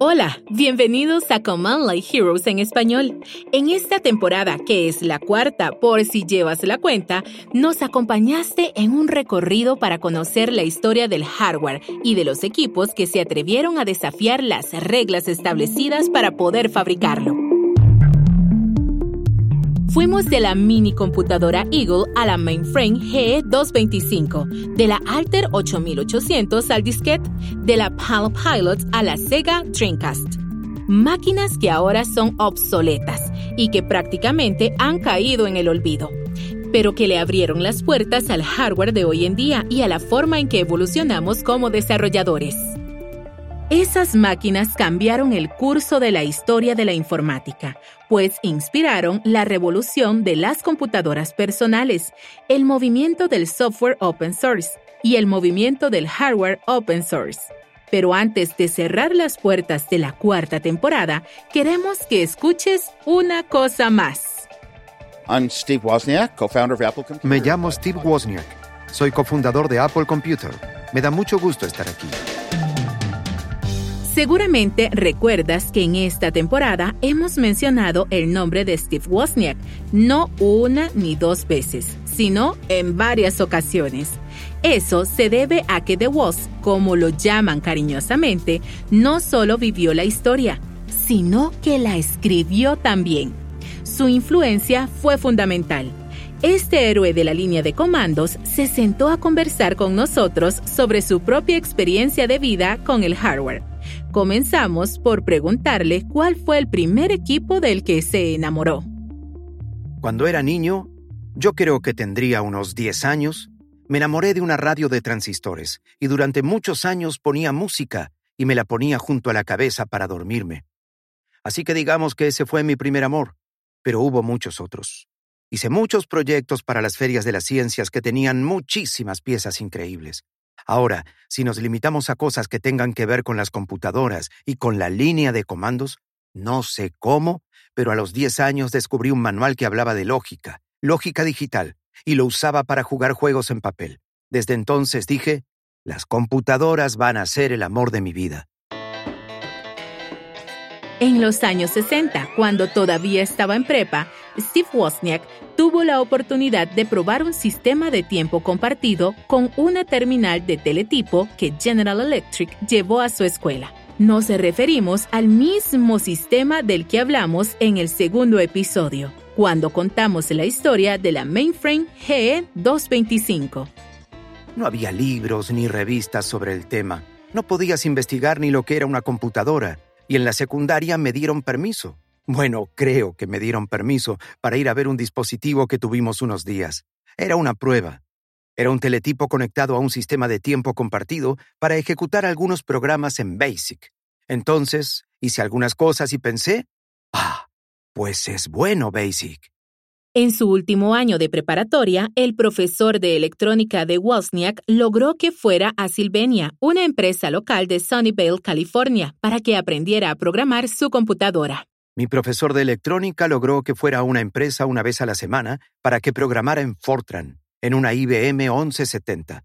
Hola, bienvenidos a Command Line Heroes en español. En esta temporada, que es la cuarta por si llevas la cuenta, nos acompañaste en un recorrido para conocer la historia del hardware y de los equipos que se atrevieron a desafiar las reglas establecidas para poder fabricarlo. Fuimos de la mini computadora Eagle a la mainframe GE225, de la Alter 8800 al disquete, de la Palm Pilot a la Sega Dreamcast. Máquinas que ahora son obsoletas y que prácticamente han caído en el olvido, pero que le abrieron las puertas al hardware de hoy en día y a la forma en que evolucionamos como desarrolladores. Esas máquinas cambiaron el curso de la historia de la informática, pues inspiraron la revolución de las computadoras personales, el movimiento del software open source y el movimiento del hardware open source. Pero antes de cerrar las puertas de la cuarta temporada, queremos que escuches una cosa más. Me llamo Steve Wozniak. Soy cofundador de Apple Computer. Me da mucho gusto estar aquí. Seguramente recuerdas que en esta temporada hemos mencionado el nombre de Steve Wozniak, no una ni dos veces, sino en varias ocasiones. Eso se debe a que The Woz, como lo llaman cariñosamente, no solo vivió la historia, sino que la escribió también. Su influencia fue fundamental. Este héroe de la línea de comandos se sentó a conversar con nosotros sobre su propia experiencia de vida con el hardware Comenzamos por preguntarle cuál fue el primer equipo del que se enamoró. Cuando era niño, yo creo que tendría unos 10 años, me enamoré de una radio de transistores y durante muchos años ponía música y me la ponía junto a la cabeza para dormirme. Así que digamos que ese fue mi primer amor, pero hubo muchos otros. Hice muchos proyectos para las ferias de las ciencias que tenían muchísimas piezas increíbles. Ahora, si nos limitamos a cosas que tengan que ver con las computadoras y con la línea de comandos, no sé cómo, pero a los 10 años descubrí un manual que hablaba de lógica, lógica digital, y lo usaba para jugar juegos en papel. Desde entonces dije, las computadoras van a ser el amor de mi vida. En los años 60, cuando todavía estaba en prepa, Steve Wozniak tuvo la oportunidad de probar un sistema de tiempo compartido con una terminal de teletipo que General Electric llevó a su escuela. Nos referimos al mismo sistema del que hablamos en el segundo episodio, cuando contamos la historia de la mainframe GE225. No había libros ni revistas sobre el tema. No podías investigar ni lo que era una computadora y en la secundaria me dieron permiso. Bueno, creo que me dieron permiso para ir a ver un dispositivo que tuvimos unos días. Era una prueba. Era un teletipo conectado a un sistema de tiempo compartido para ejecutar algunos programas en BASIC. Entonces, hice algunas cosas y pensé, ah, pues es bueno BASIC. En su último año de preparatoria, el profesor de electrónica de Wozniak logró que fuera a Sylvania, una empresa local de Sunnyvale, California, para que aprendiera a programar su computadora. Mi profesor de electrónica logró que fuera a una empresa una vez a la semana para que programara en Fortran, en una IBM 1170.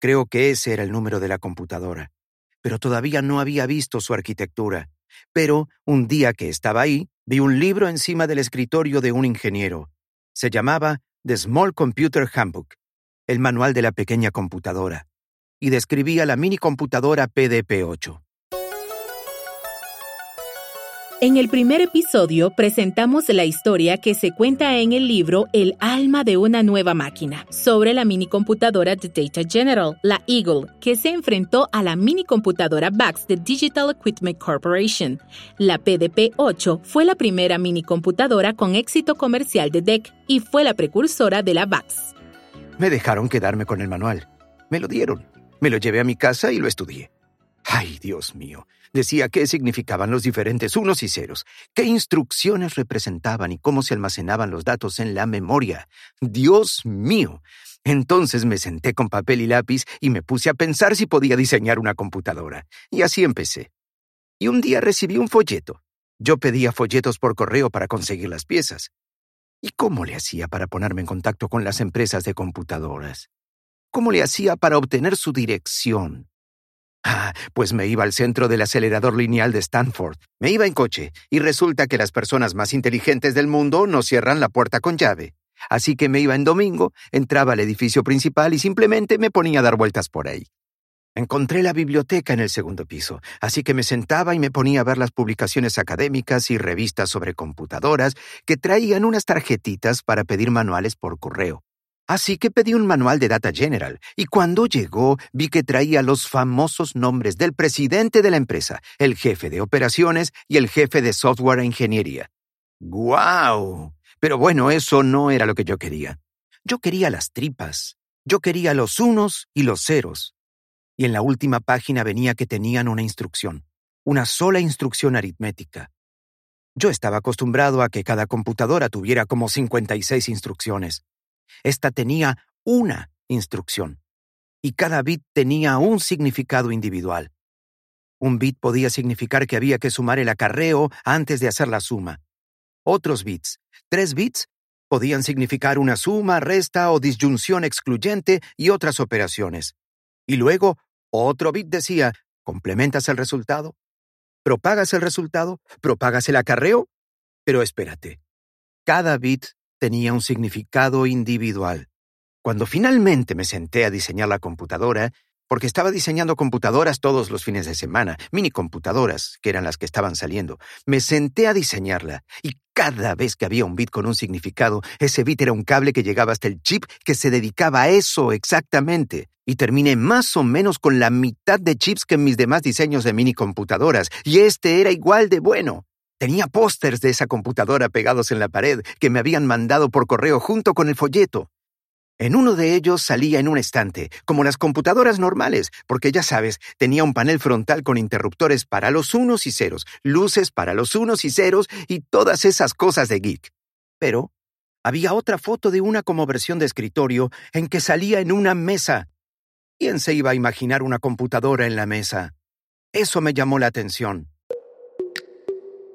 Creo que ese era el número de la computadora. Pero todavía no había visto su arquitectura. Pero un día que estaba ahí, vi un libro encima del escritorio de un ingeniero se llamaba The Small Computer Handbook, el manual de la pequeña computadora, y describía la mini computadora PDP-8. En el primer episodio presentamos la historia que se cuenta en el libro El alma de una nueva máquina, sobre la mini computadora de Data General, la Eagle, que se enfrentó a la mini computadora VAX de Digital Equipment Corporation. La PDP-8 fue la primera mini computadora con éxito comercial de DEC y fue la precursora de la VAX. Me dejaron quedarme con el manual. Me lo dieron. Me lo llevé a mi casa y lo estudié. Ay, Dios mío. Decía qué significaban los diferentes unos y ceros, qué instrucciones representaban y cómo se almacenaban los datos en la memoria. Dios mío. Entonces me senté con papel y lápiz y me puse a pensar si podía diseñar una computadora. Y así empecé. Y un día recibí un folleto. Yo pedía folletos por correo para conseguir las piezas. ¿Y cómo le hacía para ponerme en contacto con las empresas de computadoras? ¿Cómo le hacía para obtener su dirección? Ah, pues me iba al centro del acelerador lineal de Stanford. Me iba en coche, y resulta que las personas más inteligentes del mundo no cierran la puerta con llave. Así que me iba en domingo, entraba al edificio principal y simplemente me ponía a dar vueltas por ahí. Encontré la biblioteca en el segundo piso, así que me sentaba y me ponía a ver las publicaciones académicas y revistas sobre computadoras que traían unas tarjetitas para pedir manuales por correo. Así que pedí un manual de Data General, y cuando llegó vi que traía los famosos nombres del presidente de la empresa, el jefe de operaciones y el jefe de software e ingeniería. ¡Guau! Pero bueno, eso no era lo que yo quería. Yo quería las tripas. Yo quería los unos y los ceros. Y en la última página venía que tenían una instrucción, una sola instrucción aritmética. Yo estaba acostumbrado a que cada computadora tuviera como 56 instrucciones. Esta tenía una instrucción, y cada bit tenía un significado individual. Un bit podía significar que había que sumar el acarreo antes de hacer la suma. Otros bits, tres bits, podían significar una suma, resta o disyunción excluyente y otras operaciones. Y luego, otro bit decía, ¿complementas el resultado? ¿Propagas el resultado? ¿Propagas el acarreo? Pero espérate, cada bit tenía un significado individual. Cuando finalmente me senté a diseñar la computadora, porque estaba diseñando computadoras todos los fines de semana, mini computadoras, que eran las que estaban saliendo. Me senté a diseñarla y cada vez que había un bit con un significado, ese bit era un cable que llegaba hasta el chip que se dedicaba a eso exactamente. Y terminé más o menos con la mitad de chips que en mis demás diseños de mini computadoras, y este era igual de bueno. Tenía pósters de esa computadora pegados en la pared que me habían mandado por correo junto con el folleto. En uno de ellos salía en un estante, como las computadoras normales, porque ya sabes, tenía un panel frontal con interruptores para los unos y ceros, luces para los unos y ceros y todas esas cosas de geek. Pero había otra foto de una como versión de escritorio en que salía en una mesa. ¿Quién se iba a imaginar una computadora en la mesa? Eso me llamó la atención.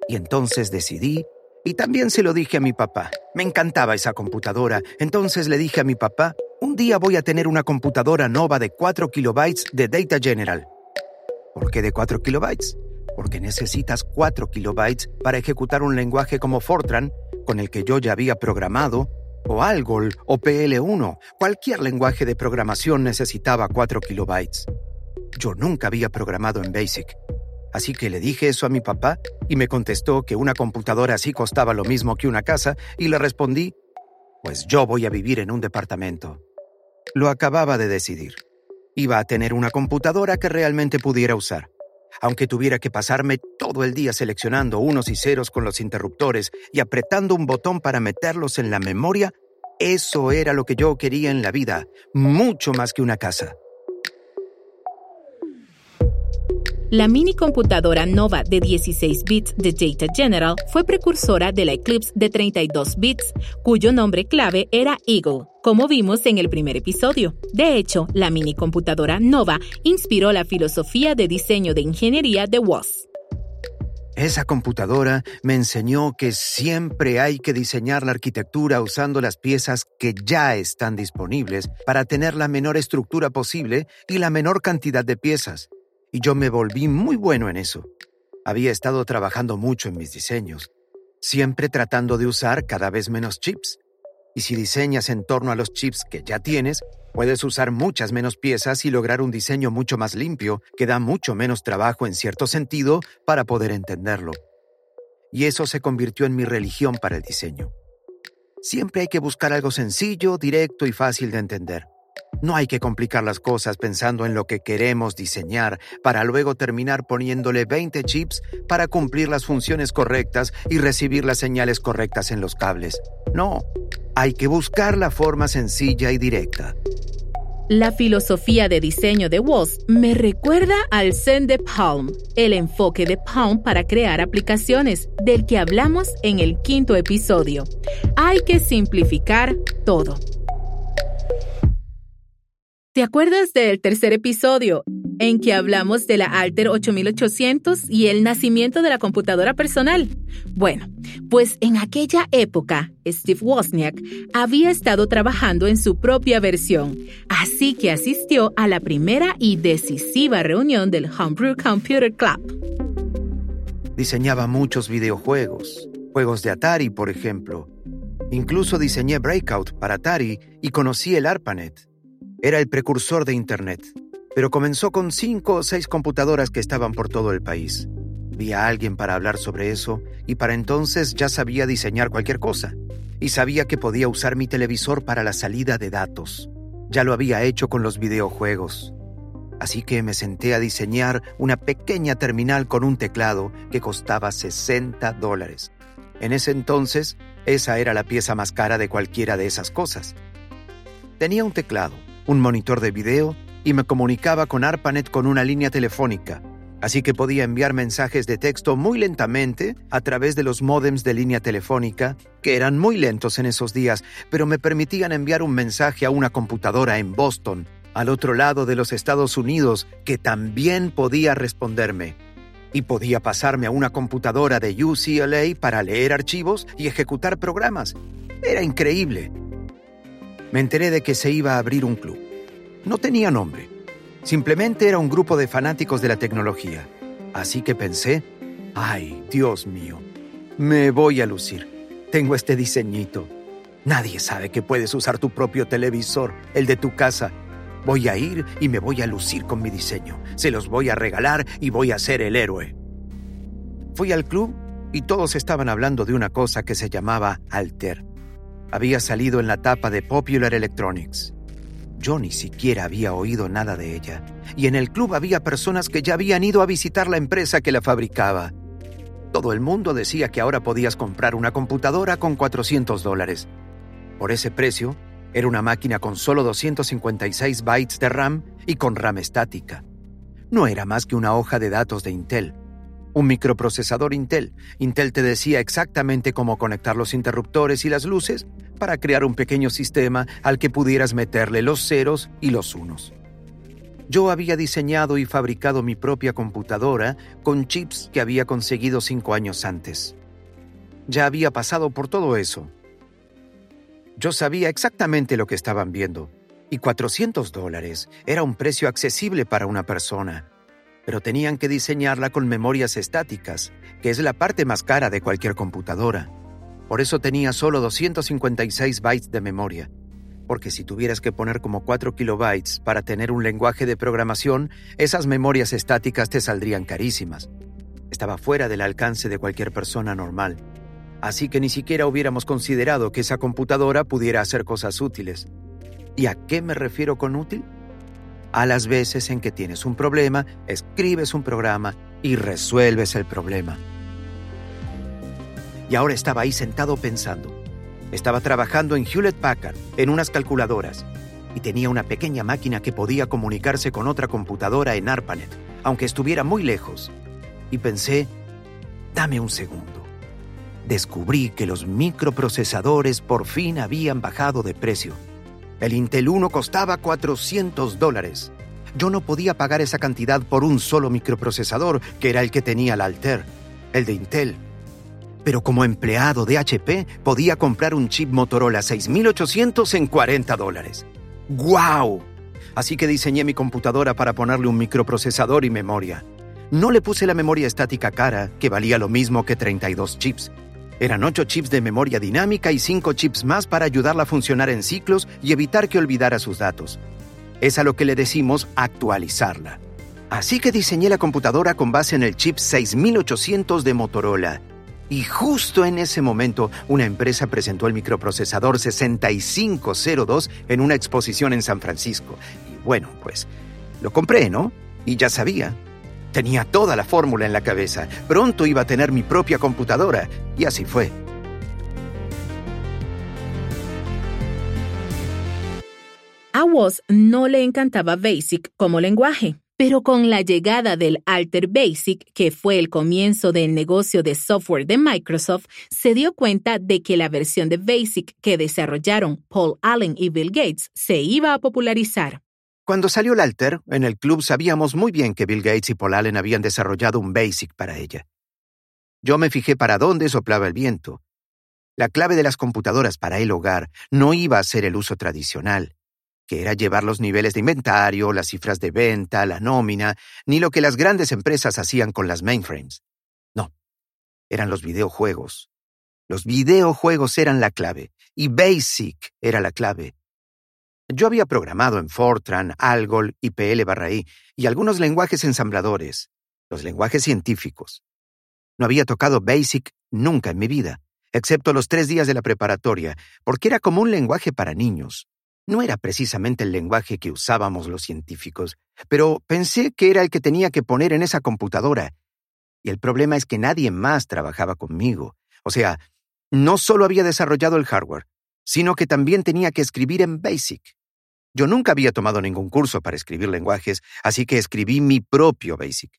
Y entonces decidí, y también se lo dije a mi papá. Me encantaba esa computadora, entonces le dije a mi papá, un día voy a tener una computadora nova de 4 kilobytes de Data General. ¿Por qué de 4 kilobytes? Porque necesitas 4 kilobytes para ejecutar un lenguaje como Fortran, con el que yo ya había programado, o Algol o PL1. Cualquier lenguaje de programación necesitaba 4 kilobytes. Yo nunca había programado en BASIC, Así que le dije eso a mi papá y me contestó que una computadora así costaba lo mismo que una casa y le respondí, pues yo voy a vivir en un departamento. Lo acababa de decidir. Iba a tener una computadora que realmente pudiera usar. Aunque tuviera que pasarme todo el día seleccionando unos y ceros con los interruptores y apretando un botón para meterlos en la memoria, eso era lo que yo quería en la vida, mucho más que una casa. La mini computadora Nova de 16 bits de Data General fue precursora de la Eclipse de 32 bits, cuyo nombre clave era Eagle, como vimos en el primer episodio. De hecho, la mini computadora Nova inspiró la filosofía de diseño de ingeniería de WOS. Esa computadora me enseñó que siempre hay que diseñar la arquitectura usando las piezas que ya están disponibles para tener la menor estructura posible y la menor cantidad de piezas y yo me volví muy bueno en eso. Había estado trabajando mucho en mis diseños, siempre tratando de usar cada vez menos chips. Y si diseñas en torno a los chips que ya tienes, puedes usar muchas menos piezas y lograr un diseño mucho más limpio que da mucho menos trabajo en cierto sentido para poder entenderlo. Y eso se convirtió en mi religión para el diseño. Siempre hay que buscar algo sencillo, directo y fácil de entender. No hay que complicar las cosas pensando en lo que queremos diseñar para luego terminar poniéndole 20 chips para cumplir las funciones correctas y recibir las señales correctas en los cables. No, hay que buscar la forma sencilla y directa. La filosofía de diseño de Woz me recuerda al Zen de Palm, el enfoque de Palm para crear aplicaciones, del que hablamos en el quinto episodio. Hay que simplificar todo. ¿Te acuerdas del tercer episodio? en que hablamos de la Alter 8800 y el nacimiento de la computadora personal. Bueno, pues en aquella época, Steve Wozniak había estado trabajando en su propia versión, así que asistió a la primera y decisiva reunión del Homebrew Computer Club. Diseñaba muchos videojuegos, juegos de Atari, por ejemplo. Incluso diseñé Breakout para Atari y conocí el ARPANET. Era el precursor de Internet pero comenzó con cinco o seis computadoras que estaban por todo el país. Vi a alguien para hablar sobre eso y para entonces ya sabía diseñar cualquier cosa. Y sabía que podía usar mi televisor para la salida de datos. Ya lo había hecho con los videojuegos. Así que me senté a diseñar una pequeña terminal con un teclado que costaba 60 dólares. En ese entonces, esa era la pieza más cara de cualquiera de esas cosas. Tenía un teclado, un monitor de video y me comunicaba con ARPANET con una línea telefónica, así que podía enviar mensajes de texto muy lentamente a través de los módems de línea telefónica, que eran muy lentos en esos días, pero me permitían enviar un mensaje a una computadora en Boston, al otro lado de los Estados Unidos, que también podía responderme. Y podía pasarme a una computadora de UCLA para leer archivos y ejecutar programas. Era increíble. Me enteré de que se iba a abrir un club. No tenía nombre. Simplemente era un grupo de fanáticos de la tecnología. Así que pensé, ay, Dios mío, me voy a lucir. Tengo este diseñito. Nadie sabe que puedes usar tu propio televisor, el de tu casa. Voy a ir y me voy a lucir con mi diseño. Se los voy a regalar y voy a ser el héroe. Fui al club y todos estaban hablando de una cosa que se llamaba Alter. Había salido en la tapa de Popular Electronics. Yo ni siquiera había oído nada de ella, y en el club había personas que ya habían ido a visitar la empresa que la fabricaba. Todo el mundo decía que ahora podías comprar una computadora con 400 dólares. Por ese precio, era una máquina con solo 256 bytes de RAM y con RAM estática. No era más que una hoja de datos de Intel. Un microprocesador Intel. Intel te decía exactamente cómo conectar los interruptores y las luces para crear un pequeño sistema al que pudieras meterle los ceros y los unos. Yo había diseñado y fabricado mi propia computadora con chips que había conseguido cinco años antes. Ya había pasado por todo eso. Yo sabía exactamente lo que estaban viendo, y 400 dólares era un precio accesible para una persona, pero tenían que diseñarla con memorias estáticas, que es la parte más cara de cualquier computadora. Por eso tenía solo 256 bytes de memoria, porque si tuvieras que poner como 4 kilobytes para tener un lenguaje de programación, esas memorias estáticas te saldrían carísimas. Estaba fuera del alcance de cualquier persona normal. Así que ni siquiera hubiéramos considerado que esa computadora pudiera hacer cosas útiles. ¿Y a qué me refiero con útil? A las veces en que tienes un problema, escribes un programa y resuelves el problema y ahora estaba ahí sentado pensando. Estaba trabajando en Hewlett Packard, en unas calculadoras, y tenía una pequeña máquina que podía comunicarse con otra computadora en ARPANET, aunque estuviera muy lejos. Y pensé, dame un segundo. Descubrí que los microprocesadores por fin habían bajado de precio. El Intel 1 costaba 400 dólares. Yo no podía pagar esa cantidad por un solo microprocesador, que era el que tenía el Alter. El de Intel pero como empleado de HP podía comprar un chip Motorola 6800 en 40 dólares. ¡Guau! Así que diseñé mi computadora para ponerle un microprocesador y memoria. No le puse la memoria estática cara, que valía lo mismo que 32 chips. Eran 8 chips de memoria dinámica y 5 chips más para ayudarla a funcionar en ciclos y evitar que olvidara sus datos. Es a lo que le decimos actualizarla. Así que diseñé la computadora con base en el chip 6800 de Motorola y justo en ese momento, una empresa presentó el microprocesador 6502 en una exposición en San Francisco. Y bueno, pues lo compré, ¿no? Y ya sabía. Tenía toda la fórmula en la cabeza. Pronto iba a tener mi propia computadora. Y así fue. A Woz no le encantaba BASIC como lenguaje. Pero con la llegada del Alter Basic, que fue el comienzo del negocio de software de Microsoft, se dio cuenta de que la versión de Basic que desarrollaron Paul Allen y Bill Gates se iba a popularizar. Cuando salió el Alter, en el club sabíamos muy bien que Bill Gates y Paul Allen habían desarrollado un BASIC para ella. Yo me fijé para dónde soplaba el viento. La clave de las computadoras para el hogar no iba a ser el uso tradicional, que era llevar los niveles de inventario, las cifras de venta, la nómina, ni lo que las grandes empresas hacían con las mainframes. No, eran los videojuegos. Los videojuegos eran la clave, y BASIC era la clave. Yo había programado en Fortran, Algol, IPL barra I y algunos lenguajes ensambladores, los lenguajes científicos. No había tocado BASIC nunca en mi vida, excepto los tres días de la preparatoria, porque era como un lenguaje para niños. No era precisamente el lenguaje que usábamos los científicos, pero pensé que era el que tenía que poner en esa computadora. Y el problema es que nadie más trabajaba conmigo. O sea, no solo había desarrollado el hardware, sino que también tenía que escribir en BASIC. Yo nunca había tomado ningún curso para escribir lenguajes, así que escribí mi propio BASIC.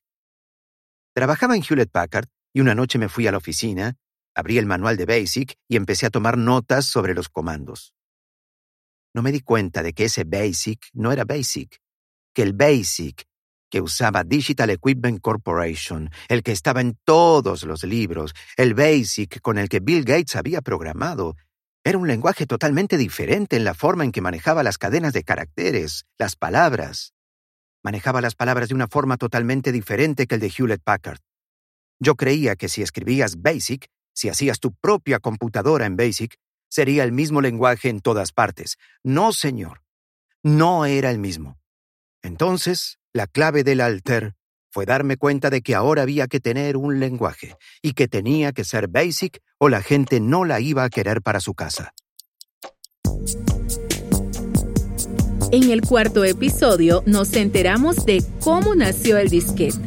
Trabajaba en Hewlett Packard y una noche me fui a la oficina, abrí el manual de BASIC y empecé a tomar notas sobre los comandos. No me di cuenta de que ese BASIC no era BASIC, que el BASIC que usaba Digital Equipment Corporation, el que estaba en todos los libros, el BASIC con el que Bill Gates había programado, era un lenguaje totalmente diferente en la forma en que manejaba las cadenas de caracteres, las palabras. Manejaba las palabras de una forma totalmente diferente que el de Hewlett Packard. Yo creía que si escribías BASIC, si hacías tu propia computadora en BASIC, sería el mismo lenguaje en todas partes. No, señor. No era el mismo. Entonces, la clave del alter fue darme cuenta de que ahora había que tener un lenguaje y que tenía que ser basic o la gente no la iba a querer para su casa. En el cuarto episodio nos enteramos de cómo nació el disquete,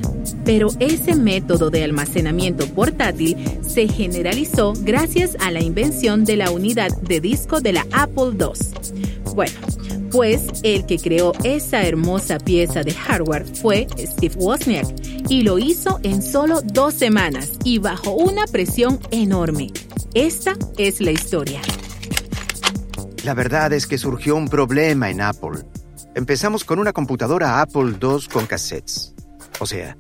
pero ese método de almacenamiento portátil se generalizó gracias a la invención de la unidad de disco de la Apple II. Bueno, pues el que creó esa hermosa pieza de hardware fue Steve Wozniak y lo hizo en solo dos semanas y bajo una presión enorme. Esta es la historia. La verdad es que surgió un problema en Apple. Empezamos con una computadora Apple II con cassettes. O sea,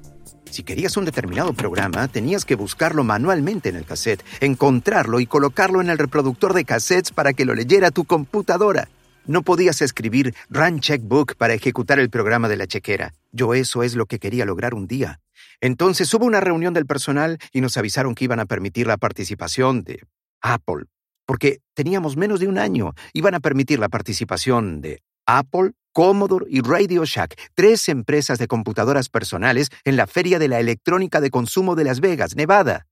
si querías un determinado programa, tenías que buscarlo manualmente en el cassette, encontrarlo y colocarlo en el reproductor de cassettes para que lo leyera tu computadora. No podías escribir Run Checkbook para ejecutar el programa de la chequera. Yo eso es lo que quería lograr un día. Entonces hubo una reunión del personal y nos avisaron que iban a permitir la participación de Apple, porque teníamos menos de un año. Iban a permitir la participación de Apple, Commodore y Radio Shack, tres empresas de computadoras personales en la Feria de la Electrónica de Consumo de Las Vegas, Nevada.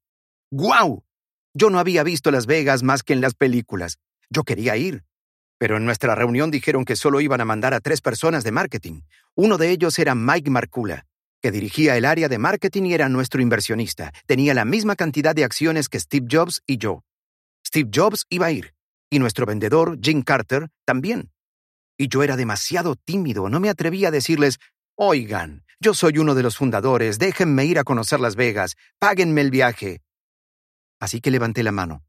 ¡Guau! Yo no había visto Las Vegas más que en las películas. Yo quería ir, pero en nuestra reunión dijeron que solo iban a mandar a tres personas de marketing. Uno de ellos era Mike Marcula, que dirigía el área de marketing y era nuestro inversionista. Tenía la misma cantidad de acciones que Steve Jobs y yo. Steve Jobs iba a ir, y nuestro vendedor, Jim Carter, también. Y yo era demasiado tímido, no me atrevía a decirles, oigan, yo soy uno de los fundadores, déjenme ir a conocer Las Vegas, páguenme el viaje. Así que levanté la mano.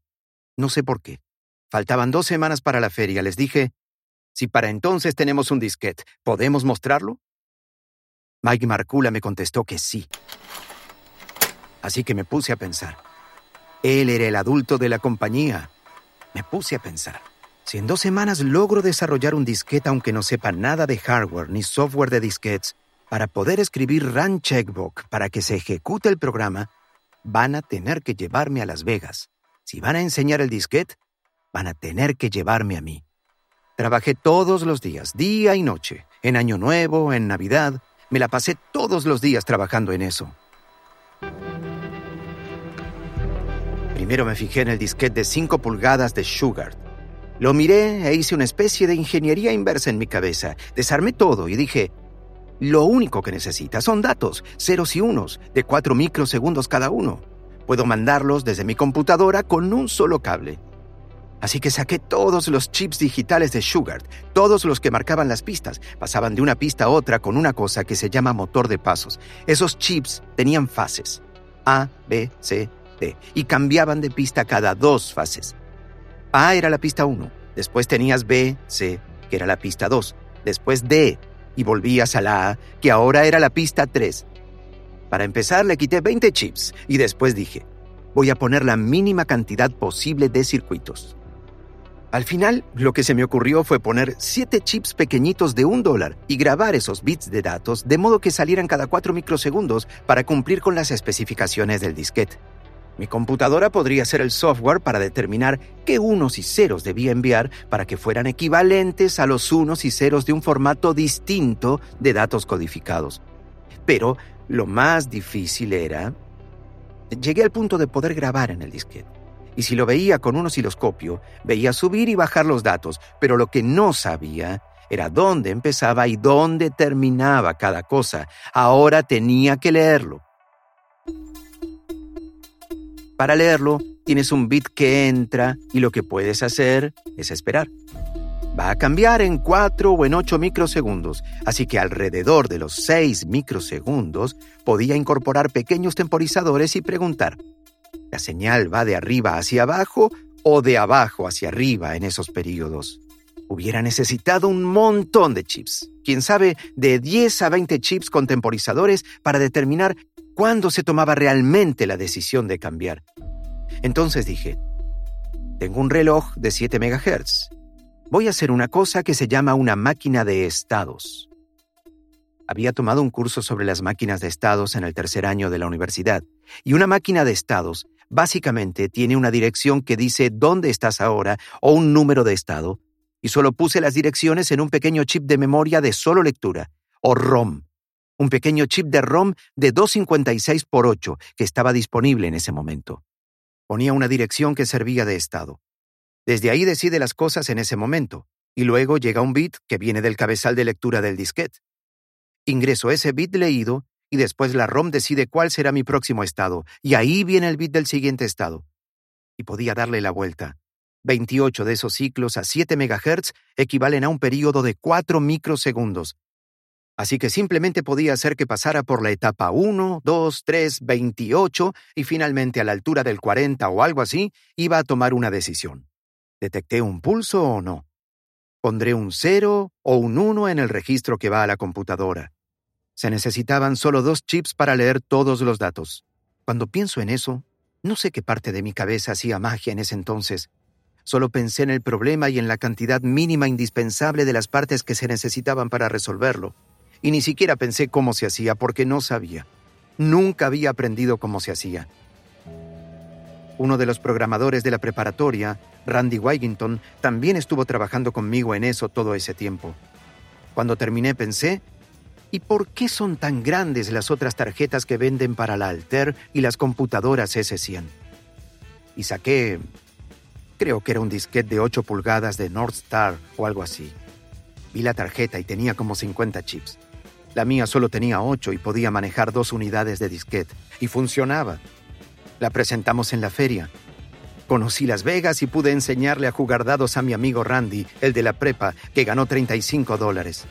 No sé por qué. Faltaban dos semanas para la feria. Les dije, si para entonces tenemos un disquete, ¿podemos mostrarlo? Mike Marcula me contestó que sí. Así que me puse a pensar. Él era el adulto de la compañía. Me puse a pensar. Si en dos semanas logro desarrollar un disquete aunque no sepa nada de hardware ni software de disquetes, para poder escribir Run Checkbook para que se ejecute el programa, van a tener que llevarme a Las Vegas. Si van a enseñar el disquete, van a tener que llevarme a mí. Trabajé todos los días, día y noche, en Año Nuevo, en Navidad, me la pasé todos los días trabajando en eso. Primero me fijé en el disquete de 5 pulgadas de Sugar. Lo miré e hice una especie de ingeniería inversa en mi cabeza. Desarmé todo y dije, lo único que necesita son datos, ceros y unos, de 4 microsegundos cada uno. Puedo mandarlos desde mi computadora con un solo cable. Así que saqué todos los chips digitales de Sugar, todos los que marcaban las pistas. Pasaban de una pista a otra con una cosa que se llama motor de pasos. Esos chips tenían fases. A, B, C, D. Y cambiaban de pista cada dos fases. A era la pista 1. Después tenías B, C, que era la pista 2. Después D, y volvías a la A, que ahora era la pista 3. Para empezar le quité 20 chips y después dije, voy a poner la mínima cantidad posible de circuitos. Al final, lo que se me ocurrió fue poner 7 chips pequeñitos de un dólar y grabar esos bits de datos de modo que salieran cada 4 microsegundos para cumplir con las especificaciones del disquete. Mi computadora podría ser el software para determinar qué unos y ceros debía enviar para que fueran equivalentes a los unos y ceros de un formato distinto de datos codificados. Pero lo más difícil era... Llegué al punto de poder grabar en el disquete. Y si lo veía con un osciloscopio, veía subir y bajar los datos, pero lo que no sabía era dónde empezaba y dónde terminaba cada cosa. Ahora tenía que leerlo. Para leerlo, tienes un bit que entra y lo que puedes hacer es esperar. Va a cambiar en 4 o en 8 microsegundos, así que alrededor de los 6 microsegundos podía incorporar pequeños temporizadores y preguntar, ¿la señal va de arriba hacia abajo o de abajo hacia arriba en esos periodos? Hubiera necesitado un montón de chips, quién sabe, de 10 a 20 chips con temporizadores para determinar cuándo se tomaba realmente la decisión de cambiar. Entonces dije, tengo un reloj de 7 MHz. Voy a hacer una cosa que se llama una máquina de estados. Había tomado un curso sobre las máquinas de estados en el tercer año de la universidad, y una máquina de estados básicamente tiene una dirección que dice dónde estás ahora o un número de estado, y solo puse las direcciones en un pequeño chip de memoria de solo lectura, o ROM, un pequeño chip de ROM de 256 por 8 que estaba disponible en ese momento. Ponía una dirección que servía de estado. Desde ahí decide las cosas en ese momento, y luego llega un bit que viene del cabezal de lectura del disquete. Ingreso ese bit leído y después la ROM decide cuál será mi próximo estado, y ahí viene el bit del siguiente estado. Y podía darle la vuelta. 28 de esos ciclos a 7 MHz equivalen a un período de 4 microsegundos, Así que simplemente podía hacer que pasara por la etapa 1, 2, 3, 28 y finalmente a la altura del 40 o algo así, iba a tomar una decisión. ¿Detecté un pulso o no? Pondré un 0 o un 1 en el registro que va a la computadora. Se necesitaban solo dos chips para leer todos los datos. Cuando pienso en eso, no sé qué parte de mi cabeza hacía magia en ese entonces. Solo pensé en el problema y en la cantidad mínima indispensable de las partes que se necesitaban para resolverlo y ni siquiera pensé cómo se hacía porque no sabía. Nunca había aprendido cómo se hacía. Uno de los programadores de la preparatoria, Randy Wigington, también estuvo trabajando conmigo en eso todo ese tiempo. Cuando terminé pensé, ¿y por qué son tan grandes las otras tarjetas que venden para la Alter y las computadoras S100? Y saqué, creo que era un disquete de 8 pulgadas de North Star o algo así. Vi la tarjeta y tenía como 50 chips. La mía solo tenía ocho y podía manejar dos unidades de disquete, y funcionaba. La presentamos en la feria. Conocí Las Vegas y pude enseñarle a jugar dados a mi amigo Randy, el de la prepa, que ganó 35 dólares.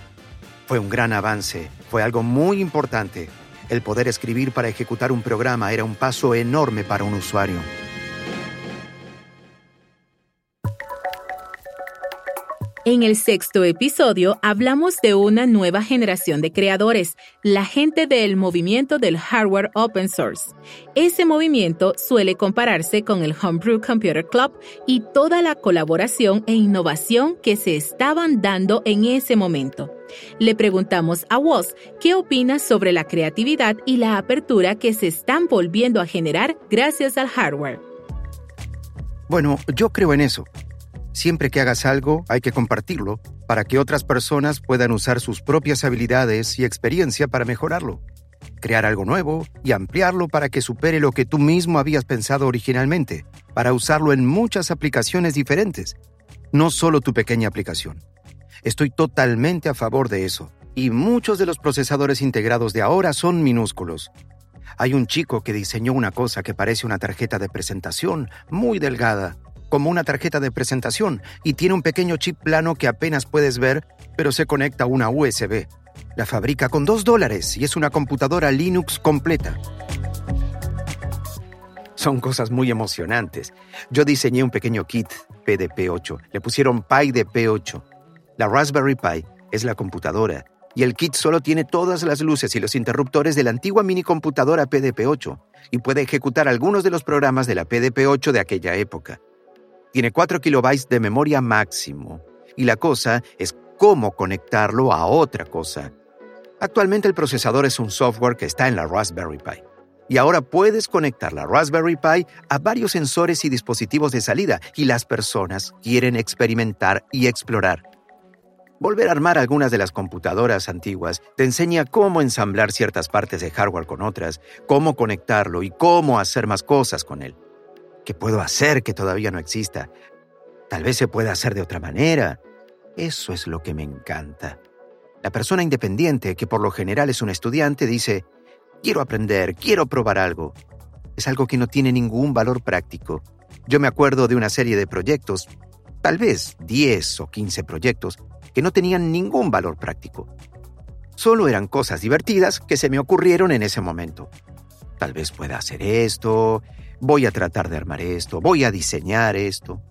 Fue un gran avance, fue algo muy importante. El poder escribir para ejecutar un programa era un paso enorme para un usuario. En el sexto episodio hablamos de una nueva generación de creadores, la gente del movimiento del hardware open source. Ese movimiento suele compararse con el Homebrew Computer Club y toda la colaboración e innovación que se estaban dando en ese momento. Le preguntamos a Woz qué opina sobre la creatividad y la apertura que se están volviendo a generar gracias al hardware. Bueno, yo creo en eso. Siempre que hagas algo, hay que compartirlo para que otras personas puedan usar sus propias habilidades y experiencia para mejorarlo. Crear algo nuevo y ampliarlo para que supere lo que tú mismo habías pensado originalmente, para usarlo en muchas aplicaciones diferentes, no solo tu pequeña aplicación. Estoy totalmente a favor de eso, y muchos de los procesadores integrados de ahora son minúsculos. Hay un chico que diseñó una cosa que parece una tarjeta de presentación, muy delgada, como una tarjeta de presentación y tiene un pequeño chip plano que apenas puedes ver, pero se conecta a una USB. La fabrica con 2 dólares y es una computadora Linux completa. Son cosas muy emocionantes. Yo diseñé un pequeño kit PDP-8. Le pusieron Pi de P8. La Raspberry Pi es la computadora y el kit solo tiene todas las luces y los interruptores de la antigua minicomputadora PDP-8 y puede ejecutar algunos de los programas de la PDP-8 de aquella época. Tiene 4 kilobytes de memoria máximo y la cosa es cómo conectarlo a otra cosa. Actualmente el procesador es un software que está en la Raspberry Pi. Y ahora puedes conectar la Raspberry Pi a varios sensores y dispositivos de salida y las personas quieren experimentar y explorar. Volver a armar algunas de las computadoras antiguas te enseña cómo ensamblar ciertas partes de hardware con otras, cómo conectarlo y cómo hacer más cosas con él. ¿Qué puedo hacer que todavía no exista? Tal vez se pueda hacer de otra manera. Eso es lo que me encanta. La persona independiente, que por lo general es un estudiante, dice, quiero aprender, quiero probar algo. Es algo que no tiene ningún valor práctico. Yo me acuerdo de una serie de proyectos, tal vez 10 o 15 proyectos, que no tenían ningún valor práctico. Solo eran cosas divertidas que se me ocurrieron en ese momento. Tal vez pueda hacer esto, voy a tratar de armar esto, voy a diseñar esto.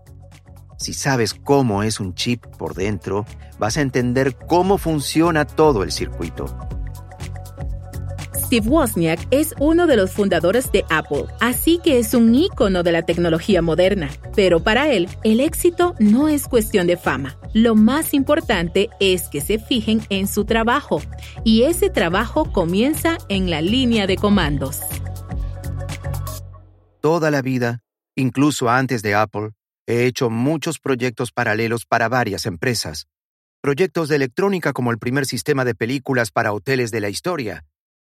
Si sabes cómo es un chip por dentro, vas a entender cómo funciona todo el circuito. Steve Wozniak es uno de los fundadores de Apple, así que es un ícono de la tecnología moderna. Pero para él, el éxito no es cuestión de fama. Lo más importante es que se fijen en su trabajo, y ese trabajo comienza en la línea de comandos. Toda la vida, incluso antes de Apple, he hecho muchos proyectos paralelos para varias empresas. Proyectos de electrónica como el primer sistema de películas para hoteles de la historia,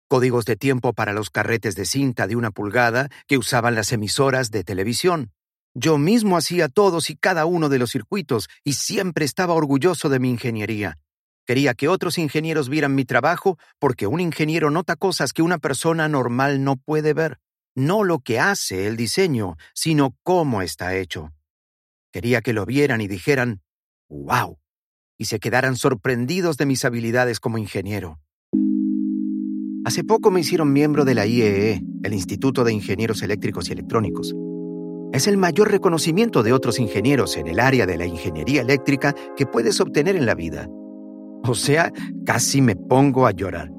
códigos de tiempo para los carretes de cinta de una pulgada que usaban las emisoras de televisión. Yo mismo hacía todos y cada uno de los circuitos y siempre estaba orgulloso de mi ingeniería. Quería que otros ingenieros vieran mi trabajo porque un ingeniero nota cosas que una persona normal no puede ver. No lo que hace el diseño, sino cómo está hecho. Quería que lo vieran y dijeran, ¡wow! y se quedaran sorprendidos de mis habilidades como ingeniero. Hace poco me hicieron miembro de la IEE, e, el Instituto de Ingenieros Eléctricos y Electrónicos. Es el mayor reconocimiento de otros ingenieros en el área de la ingeniería eléctrica que puedes obtener en la vida. O sea, casi me pongo a llorar.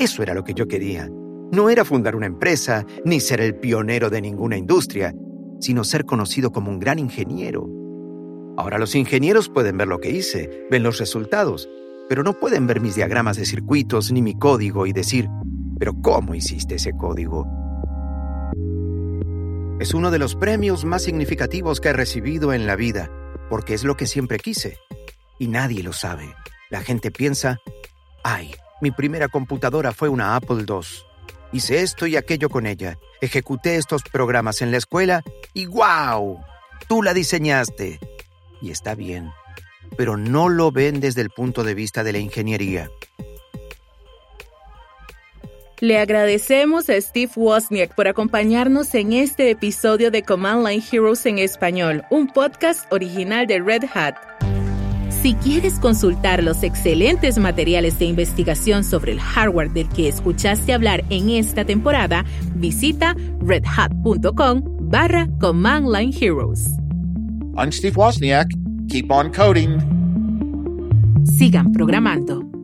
Eso era lo que yo quería. No era fundar una empresa, ni ser el pionero de ninguna industria, sino ser conocido como un gran ingeniero. Ahora los ingenieros pueden ver lo que hice, ven los resultados, pero no pueden ver mis diagramas de circuitos ni mi código y decir, pero ¿cómo hiciste ese código? Es uno de los premios más significativos que he recibido en la vida, porque es lo que siempre quise. Y nadie lo sabe. La gente piensa, ay, mi primera computadora fue una Apple II. Hice esto y aquello con ella. Ejecuté estos programas en la escuela y ¡guau! Tú la diseñaste. Y está bien pero no lo ven desde el punto de vista de la ingeniería. Le agradecemos a Steve Wozniak por acompañarnos en este episodio de Command Line Heroes en español, un podcast original de Red Hat. Si quieres consultar los excelentes materiales de investigación sobre el hardware del que escuchaste hablar en esta temporada, visita redhat.com barra Command Line Heroes. I'm Steve Wozniak. Keep on coding. Sigan programando.